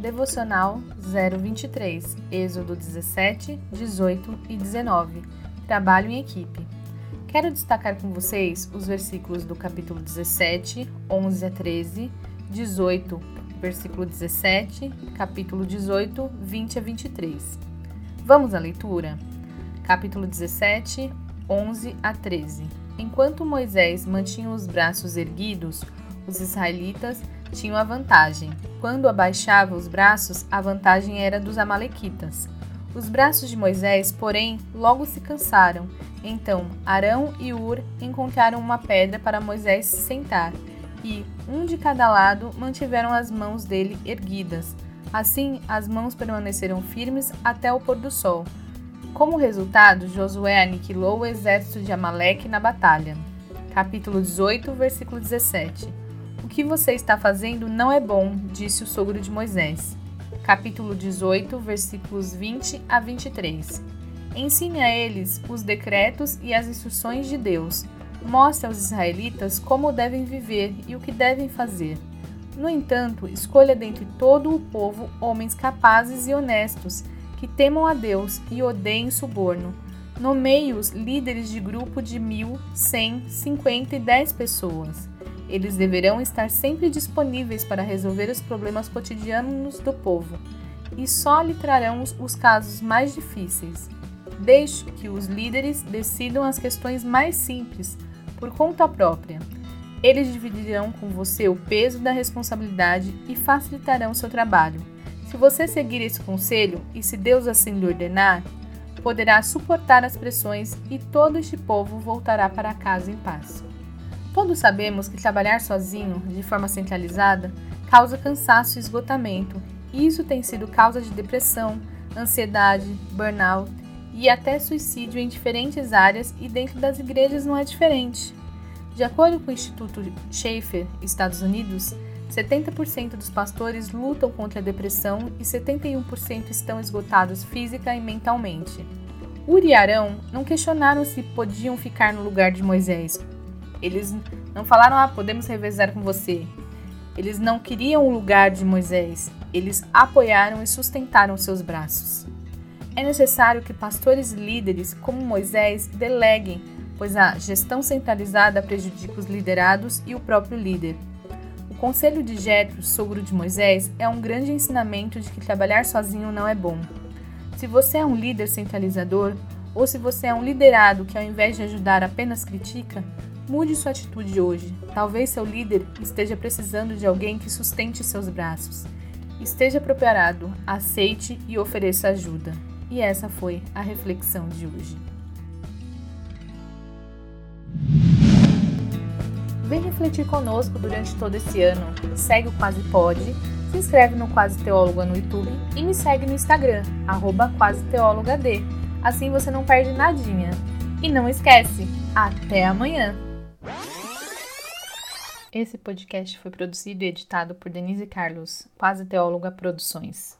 Devocional 023, Êxodo 17, 18 e 19. Trabalho em equipe. Quero destacar com vocês os versículos do capítulo 17, 11 a 13, 18, versículo 17, capítulo 18, 20 a 23. Vamos à leitura? Capítulo 17, 11 a 13. Enquanto Moisés mantinha os braços erguidos, os israelitas tinham a vantagem. Quando abaixava os braços, a vantagem era dos Amalequitas. Os braços de Moisés, porém, logo se cansaram. Então Arão e Ur encontraram uma pedra para Moisés se sentar, e, um de cada lado, mantiveram as mãos dele erguidas. Assim, as mãos permaneceram firmes até o pôr do sol. Como resultado, Josué aniquilou o exército de Amaleque na batalha. Capítulo 18, versículo 17 que você está fazendo não é bom, disse o sogro de Moisés. Capítulo 18, versículos 20 a 23. Ensine a eles os decretos e as instruções de Deus. Mostre aos israelitas como devem viver e o que devem fazer. No entanto, escolha dentre todo o povo homens capazes e honestos, que temam a Deus e odeiem suborno. Nomeie-os líderes de grupo de mil, cem, cinquenta e dez pessoas. Eles deverão estar sempre disponíveis para resolver os problemas cotidianos do povo e só lhe trarão os casos mais difíceis. Deixe que os líderes decidam as questões mais simples por conta própria. Eles dividirão com você o peso da responsabilidade e facilitarão seu trabalho. Se você seguir esse conselho e se Deus assim lhe ordenar, poderá suportar as pressões e todo este povo voltará para casa em paz. Todos sabemos que trabalhar sozinho, de forma centralizada, causa cansaço e esgotamento, e isso tem sido causa de depressão, ansiedade, burnout e até suicídio em diferentes áreas e dentro das igrejas não é diferente. De acordo com o Instituto Schaefer, Estados Unidos, 70% dos pastores lutam contra a depressão e 71% estão esgotados física e mentalmente. Uri e Arão não questionaram se podiam ficar no lugar de Moisés, eles não falaram, ah, podemos revezar com você. Eles não queriam o lugar de Moisés, eles apoiaram e sustentaram seus braços. É necessário que pastores líderes, como Moisés, deleguem, pois a gestão centralizada prejudica os liderados e o próprio líder. O conselho de Jetro, sogro de Moisés, é um grande ensinamento de que trabalhar sozinho não é bom. Se você é um líder centralizador, ou se você é um liderado que ao invés de ajudar apenas critica, Mude sua atitude hoje. Talvez seu líder esteja precisando de alguém que sustente seus braços. Esteja preparado, aceite e ofereça ajuda. E essa foi a reflexão de hoje. Vem refletir conosco durante todo esse ano. Segue o Quase Pode, se inscreve no Quase Teóloga no YouTube e me segue no Instagram, arroba Quase Assim você não perde nadinha. E não esquece, até amanhã! Esse podcast foi produzido e editado por Denise Carlos, Quase Teóloga Produções.